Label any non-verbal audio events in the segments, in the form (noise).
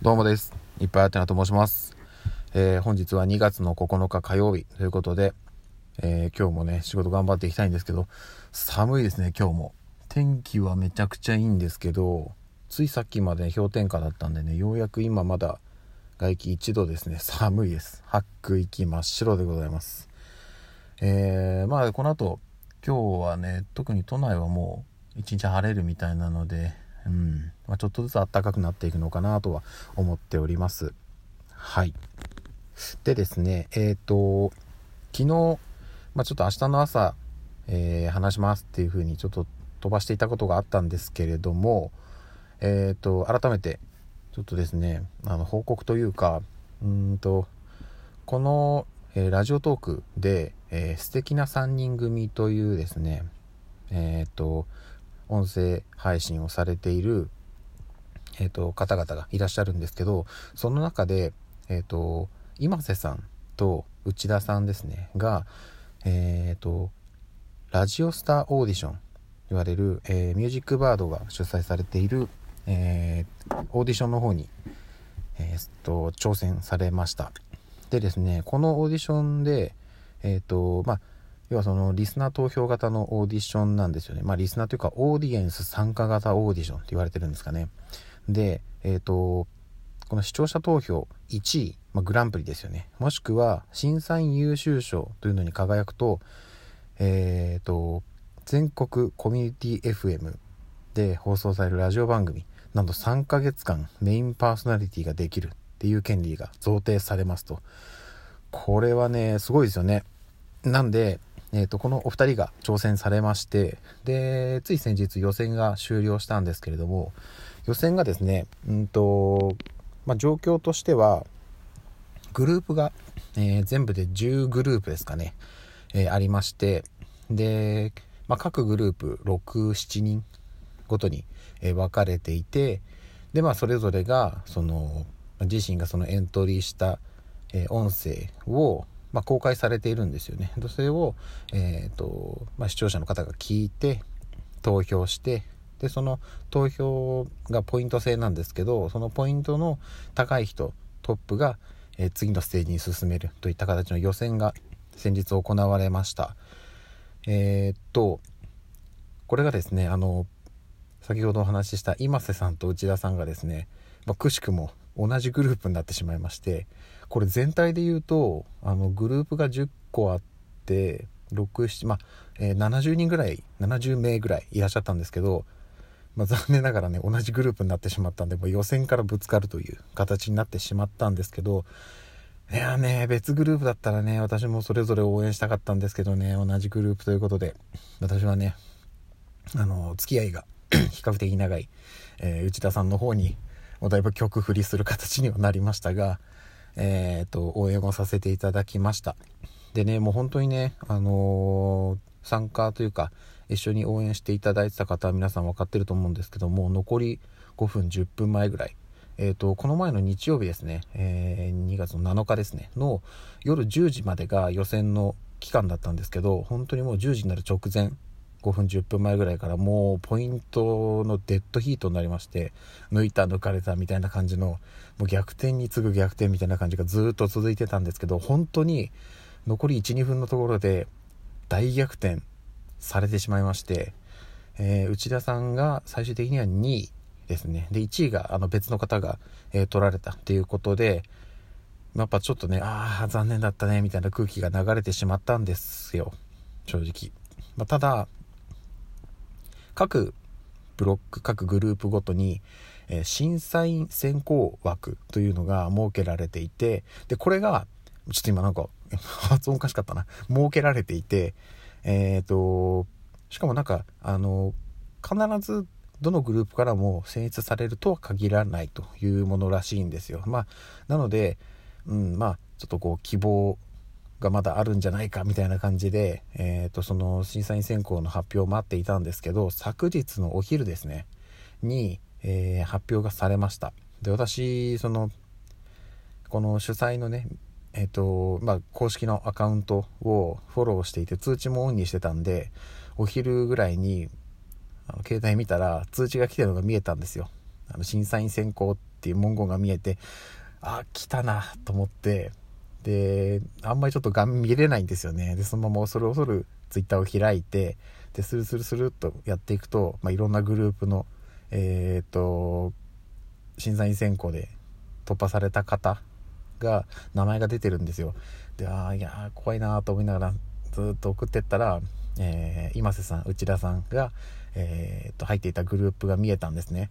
どうもです。いっぱいあてなと申します。えー、本日は2月の9日火曜日ということで、えー、今日もね、仕事頑張っていきたいんですけど、寒いですね、今日も。天気はめちゃくちゃいいんですけど、ついさっきまで氷点下だったんでね、ようやく今まだ外気1度ですね、寒いです。吐く息真っ白でございます。えー、まあこの後、今日はね、特に都内はもう一日晴れるみたいなので、うん。まあ、ちょっとずつ暖かくなっていくのかなとは思っております。はい。でですねえっ、ー、と昨日、まあ、ちょっと明日の朝、えー、話しますっていうふうにちょっと飛ばしていたことがあったんですけれどもえっ、ー、と改めてちょっとですねあの報告というかうんとこの、えラジオトークで、えー、素敵な3人組というですねえっ、と音声配信をされている、えーと、方々がいらっしゃるんですけどその中で、えーと、今瀬さんと内田さんですねが、えーと、ラジオスターオーディション言われる、えー、ミュージックバードが主催されている、えー、オーディションの方に、えー、と挑戦されました。でですねこのオーディションでえっ、とまあ要はそのリスナー投票型のオーディションなんですよね。まあリスナーというかオーディエンス参加型オーディションって言われてるんですかね。で、えっ、ー、と、この視聴者投票1位、まあ、グランプリですよね。もしくは審査員優秀賞というのに輝くと、えっ、ー、と、全国コミュニティ FM で放送されるラジオ番組、なんと3ヶ月間メインパーソナリティができるっていう権利が贈呈されますと。これはね、すごいですよね。なんで、えーと、このお二人が挑戦されましてでつい先日予選が終了したんですけれども予選がですね、うんとまあ、状況としてはグループが、えー、全部で10グループですかね、えー、ありましてで、まあ、各グループ67人ごとに、えー、分かれていてで、まあ、それぞれがその自身がそのエントリーした、え音声をまあ、公開されているんですよね。それを、えーとまあ、視聴者の方が聞いて投票してでその投票がポイント制なんですけどそのポイントの高い人トップが、えー、次のステージに進めるといった形の予選が先日行われました。えー、とこれがですねあの先ほどお話しした今瀬さんと内田さんがですね、まあ、くしくも同じグループになってしまいましてこれ全体で言うとあのグループが10個あって67まあ、えー、70人ぐらい70名ぐらいいらっしゃったんですけど、まあ、残念ながらね同じグループになってしまったんでもう予選からぶつかるという形になってしまったんですけどいやね別グループだったらね私もそれぞれ応援したかったんですけどね同じグループということで私はねあの付き合いが (coughs) 比較的長い、えー、内田さんの方にもうだいぶ曲振りする形にはなりましたが、えっ、と、応援をさせていただきました。でね、もう本当にね、あのー、参加というか、一緒に応援していただいてた方は皆さん分かってると思うんですけども、残り5分、10分前ぐらい、えっ、ー、と、この前の日曜日ですね、え、2月の7日ですね、の夜10時までが予選の期間だったんですけど、本当にもう10時になる直前、5分10分前ぐらいからもうポイントのデッドヒートになりまして抜いた抜かれたみたいな感じのもう逆転に次ぐ逆転みたいな感じがずっと続いてたんですけど本当に残り12分のところで大逆転されてしまいまして、えー、内田さんが最終的には2位ですね。で1位があの別の方が、えー、取られたっていうことでやっぱちょっとねああ残念だったねみたいな空気が流れてしまったんですよ。正直、まあ、ただ各ブロック、各グループごとに、えー、審査員選考枠というのが設けられていて、で、これが、ちょっと今なんか、(laughs) 発音おかしかったな。設けられていて、えっ、ー、と、しかもなんか、あの、必ずどのグループからも選出されるとは限らないというものらしいんですよ。まあ、なので、うん、まあ、ちょっとこう、希望がまだあるんじゃないかみたいな感じで、えー、とその審査員選考の発表を待っていたんですけど昨日のお昼ですねに、えー、発表がされました。で私そのこの主催のねえっ、ー、とまあ公式のアカウントをフォローしていて通知もオンにしてたんでお昼ぐらいにあの携帯見たら通知が来てるのが見えたんですよ。あの審査員選考っていう文言が見えて、あ、来たなと思って、で、あんまりちょっと画面見れないんですよね。で、そのまま恐る恐るツイッターを開いて、で、スルスルスルっとやっていくと、まあ、いろんなグループの、えっ、と、審査員選考で突破された方が、名前が出てるんですよ。で、ああ、いや怖いなと思いながら、ずっと送ってったら、えー、今瀬さん、内田さんが、えー、と、入っていたグループが見えたんですね。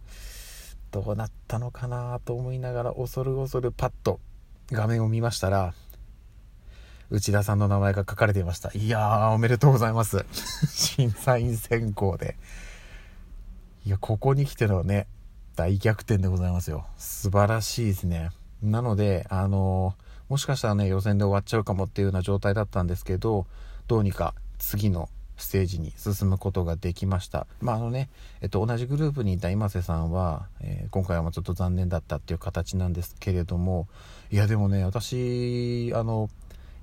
どうなったのかなと思いながら、恐る恐るパッと画面を見ましたら、内田さんの名前が書かれていました。いやー、おめでとうございます。(laughs) 審査員選考で。いや、ここに来てのね、大逆転でございますよ。素晴らしいですね。なので、あのー、もしかしたらね、予選で終わっちゃうかもっていうような状態だったんですけど、どうにか次のステージに進むことができました。まああのね、えっと、同じグループにいた今瀬さんは、えー、今回はちょっと残念だったっていう形なんですけれども、いやでもね、私、あの、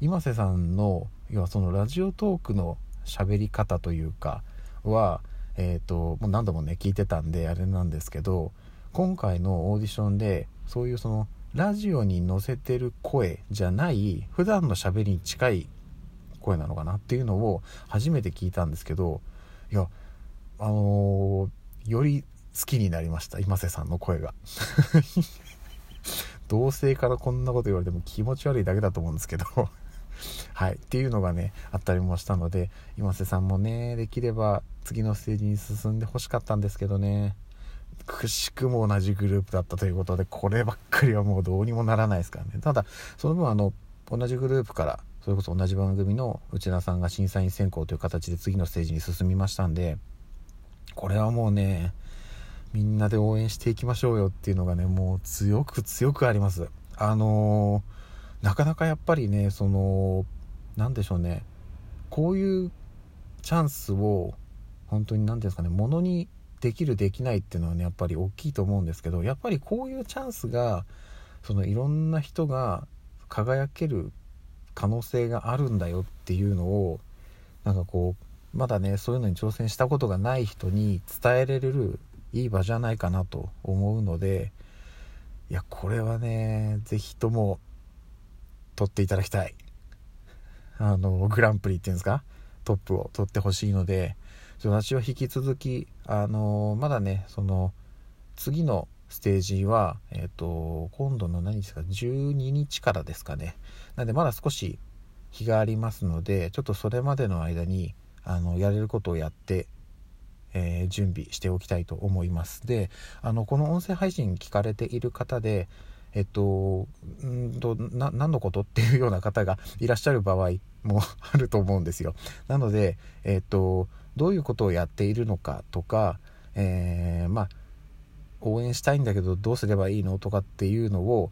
今瀬さんの、要はそのラジオトークの喋り方というかは、えっ、ー、と、もう何度もね、聞いてたんであれなんですけど、今回のオーディションで、そういうその、ラジオに載せてる声じゃない、普段の喋りに近い声なのかなっていうのを初めて聞いたんですけどいやあのー、より好きになりました今瀬さんの声が (laughs) 同性からこんなこと言われても気持ち悪いだけだと思うんですけど (laughs) はい。っていうのがね、あったりもしたので、今瀬さんもね、できれば次のステージに進んでほしかったんですけどね、くしくも同じグループだったということで、こればっかりはもうどうにもならないですからね。ただ、その分あの、同じグループからそれこそ同じ番組の内田さんが審査員選考という形で次のステージに進みましたんでこれはもうねみんなで応援していきましょうよっていうのがねもう強く強くあります。あのー、なかなかやっぱりねその何でしょうね。こういうチャンスを本当に何て言うんですかねものにできるできないっていうのはねやっぱり大きいと思うんですけどやっぱりこういうチャンスがそのいろんな人が輝ける可能性があるんだよっていうのをなんかこうまだねそういうのに挑戦したことがない人に伝えられるいい場じゃないかなと思うのでいやこれはね是非とも取っていただきたい。あのグランプリっていうんですか？トップを取ってほしいので私は引き続きあのまだねその次のステージは、えっ、ー、と、今度の何ですか、12日からですかね。なんでまだ少し日がありますので、ちょっとそれまでの間に、あの、やれることをやって、えー、準備しておきたいと思います。で、あの、この音声配信聞かれている方で、えっと、んと、な、何のことっていうような方が (laughs) いらっしゃる場合も (laughs) あると思うんですよ。なので、えっと、どういうことをやっているのかとか、えー、まあ、応援したいんだけどどうすればいいの？とかっていうのを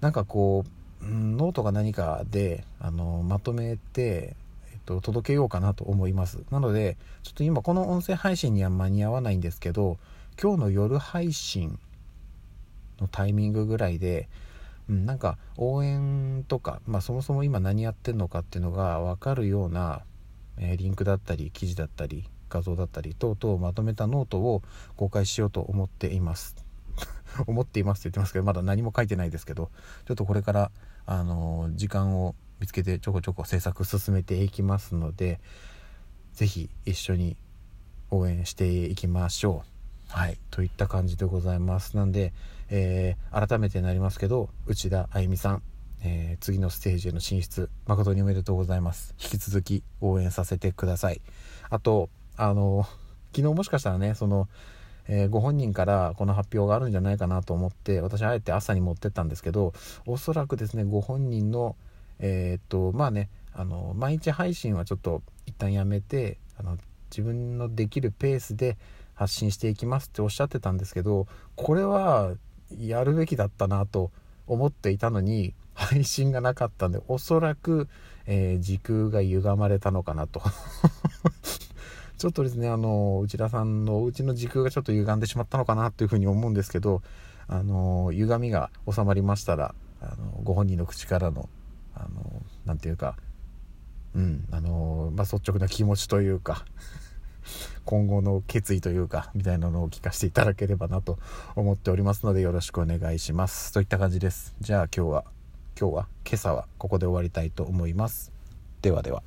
なんかこう、うん、ノートが何かであのまとめて、えっと、届けようかなと思います。なのでちょっと今この音声配信には間に合わないんですけど今日の夜配信のタイミングぐらいで、うん、なんか応援とか、まあ、そもそも今何やってんのかっていうのが分かるような、えー、リンクだったり記事だったり画像だったり等々をまとめたノートを公開しようと思っています。(laughs) 思っていますって言ってますけどまだ何も書いてないですけどちょっとこれからあの時間を見つけてちょこちょこ制作進めていきますので是非一緒に応援していきましょう。はい。といった感じでございます。なんで、えー、改めてなりますけど内田あゆみさんえー、次のステージへの進出誠におめでとうございます。引き続き応援させてください。あとあの、昨日もしかしたらね、その、えー、ご本人からこの発表があるんじゃないかなと思って、私あえて朝に持ってったんですけど、おそらくですね、ご本人の、えー、っと、まあね、あの、毎日配信はちょっと一旦やめて、あの、自分のできるペースで発信していきますっておっしゃってたんですけど、これはやるべきだったなと思っていたのに、配信がなかったんで、おそらく、えー、時空が歪まれたのかなと。ちょっとですね、あの、内田さんのお家の時空がちょっと歪んでしまったのかなというふうに思うんですけど、あの、歪みが収まりましたら、あの、ご本人の口からの、あの、なんていうか、うん、あの、まあ、率直な気持ちというか (laughs) 今後の決意というか、みたいなのを聞かせていただければなと思っておりますので、よろしくお願いします。といった感じです。じゃあ今日は、今日は、今朝はここで終わりたいと思います。ではでは。